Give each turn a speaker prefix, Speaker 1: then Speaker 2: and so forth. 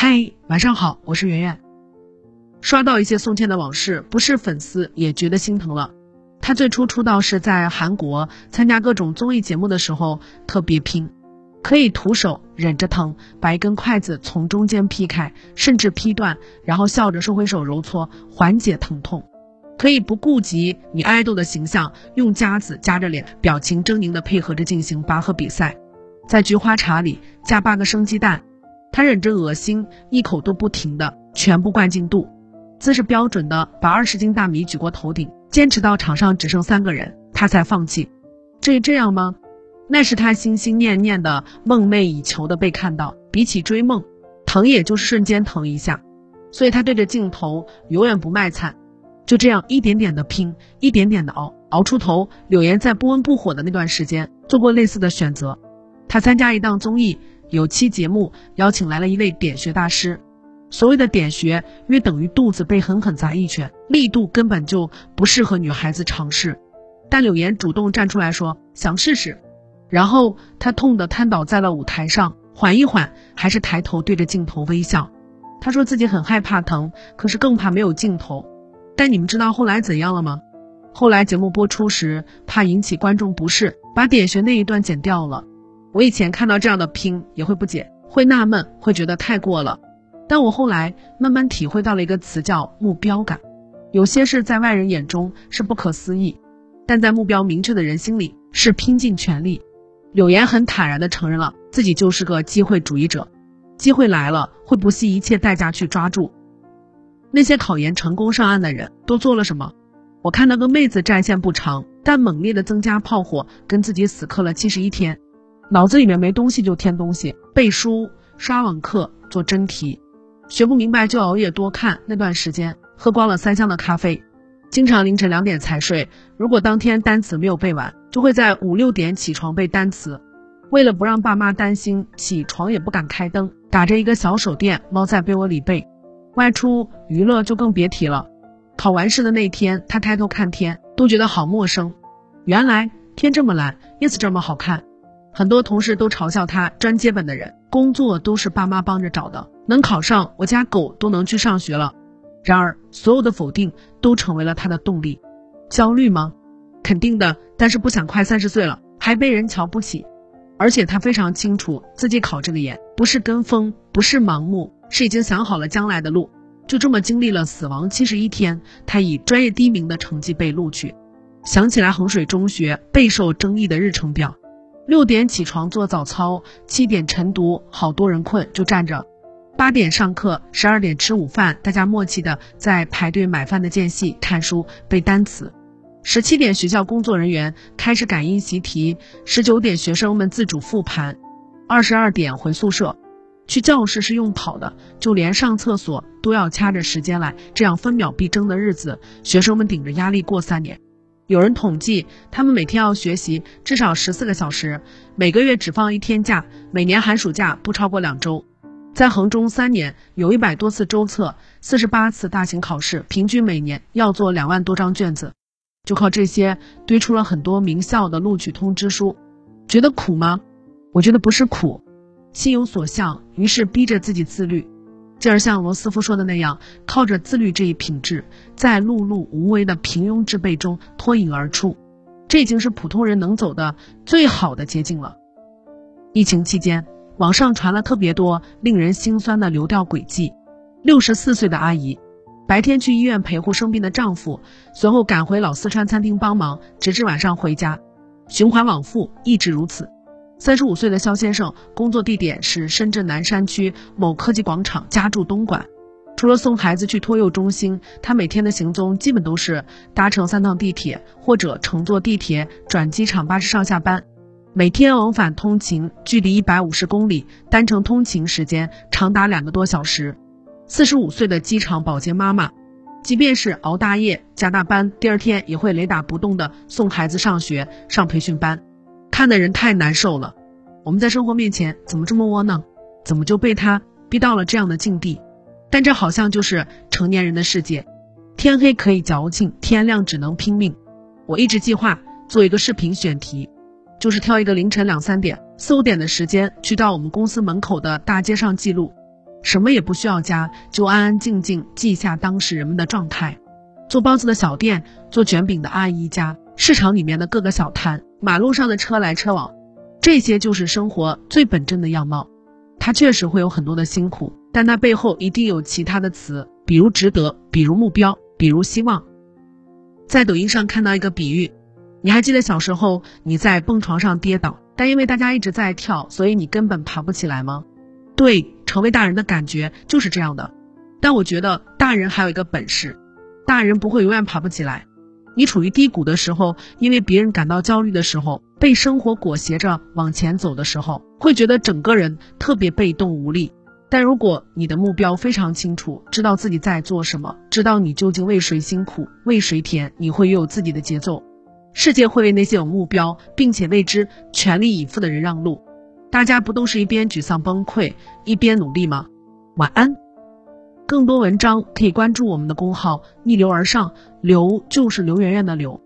Speaker 1: 嗨，晚上好，我是圆圆。刷到一些宋茜的往事，不是粉丝也觉得心疼了。她最初出道是在韩国参加各种综艺节目的时候特别拼，可以徒手忍着疼把一根筷子从中间劈开，甚至劈断，然后笑着收回手揉搓缓解疼痛。可以不顾及女爱豆的形象，用夹子夹着脸，表情狰狞的配合着进行拔河比赛。在菊花茶里加八个生鸡蛋，他忍着恶心，一口都不停的全部灌进肚，姿势标准的把二十斤大米举过头顶，坚持到场上只剩三个人，他才放弃。至于这样吗？那是他心心念念的、梦寐以求的被看到。比起追梦，疼也就是瞬间疼一下，所以他对着镜头永远不卖惨。就这样一点点的拼，一点点的熬，熬出头。柳岩在不温不火的那段时间做过类似的选择。他参加一档综艺，有期节目邀请来了一位点穴大师。所谓的点穴，约等于肚子被狠狠砸一拳，力度根本就不适合女孩子尝试。但柳岩主动站出来说想试试，然后她痛得瘫倒在了舞台上，缓一缓，还是抬头对着镜头微笑。她说自己很害怕疼，可是更怕没有镜头。但你们知道后来怎样了吗？后来节目播出时，怕引起观众不适，把点穴那一段剪掉了。我以前看到这样的拼也会不解，会纳闷，会觉得太过了。但我后来慢慢体会到了一个词叫目标感。有些事在外人眼中是不可思议，但在目标明确的人心里是拼尽全力。柳岩很坦然地承认了自己就是个机会主义者，机会来了会不惜一切代价去抓住。那些考研成功上岸的人都做了什么？我看那个妹子战线不长，但猛烈的增加炮火，跟自己死磕了七十一天，脑子里面没东西就添东西，背书、刷网课、做真题，学不明白就熬夜多看。那段时间喝光了三箱的咖啡，经常凌晨两点才睡。如果当天单词没有背完，就会在五六点起床背单词。为了不让爸妈担心，起床也不敢开灯，打着一个小手电，猫在被窝里背。外出娱乐就更别提了。考完试的那天，他抬头看天，都觉得好陌生。原来天这么蓝，叶子这么好看。很多同事都嘲笑他专接本的人，工作都是爸妈帮着找的，能考上我家狗都能去上学了。然而，所有的否定都成为了他的动力。焦虑吗？肯定的，但是不想快三十岁了还被人瞧不起。而且他非常清楚，自己考这个研不是跟风，不是盲目。是已经想好了将来的路，就这么经历了死亡七十一天，他以专业第一名的成绩被录取。想起来衡水中学备受争议的日程表：六点起床做早操，七点晨读，好多人困就站着；八点上课，十二点吃午饭，大家默契的在排队买饭的间隙看书背单词；十七点学校工作人员开始感应习题，十九点学生们自主复盘，二十二点回宿舍。去教室是用跑的，就连上厕所都要掐着时间来，这样分秒必争的日子，学生们顶着压力过三年。有人统计，他们每天要学习至少十四个小时，每个月只放一天假，每年寒暑假不超过两周。在衡中三年，有一百多次周测，四十八次大型考试，平均每年要做两万多张卷子，就靠这些堆出了很多名校的录取通知书。觉得苦吗？我觉得不是苦。心有所向，于是逼着自己自律，进而像罗斯福说的那样，靠着自律这一品质，在碌碌无为的平庸之辈中脱颖而出。这已经是普通人能走的最好的捷径了。疫情期间，网上传了特别多令人心酸的流调轨迹：六十四岁的阿姨，白天去医院陪护生病的丈夫，随后赶回老四川餐厅帮忙，直至晚上回家，循环往复，一直如此。三十五岁的肖先生，工作地点是深圳南山区某科技广场，家住东莞。除了送孩子去托幼中心，他每天的行踪基本都是搭乘三趟地铁，或者乘坐地铁转机场巴士上下班。每天往返通勤距离一百五十公里，单程通勤时间长达两个多小时。四十五岁的机场保洁妈妈，即便是熬大夜加大班，第二天也会雷打不动的送孩子上学、上培训班。看的人太难受了，我们在生活面前怎么这么窝囊？怎么就被他逼到了这样的境地？但这好像就是成年人的世界，天黑可以矫情，天亮只能拼命。我一直计划做一个视频选题，就是挑一个凌晨两三点、四五点的时间，去到我们公司门口的大街上记录，什么也不需要加，就安安静静记下当时人们的状态。做包子的小店，做卷饼的阿姨家，市场里面的各个小摊，马路上的车来车往，这些就是生活最本真的样貌。它确实会有很多的辛苦，但那背后一定有其他的词，比如值得，比如目标，比如希望。在抖音上看到一个比喻，你还记得小时候你在蹦床上跌倒，但因为大家一直在跳，所以你根本爬不起来吗？对，成为大人的感觉就是这样的。但我觉得大人还有一个本事。大人不会永远爬不起来。你处于低谷的时候，因为别人感到焦虑的时候，被生活裹挟着往前走的时候，会觉得整个人特别被动无力。但如果你的目标非常清楚，知道自己在做什么，知道你究竟为谁辛苦为谁甜，你会有自己的节奏。世界会为那些有目标并且为之全力以赴的人让路。大家不都是一边沮丧崩溃，一边努力吗？晚安。更多文章可以关注我们的公号“逆流而上”，刘就是刘媛媛的刘。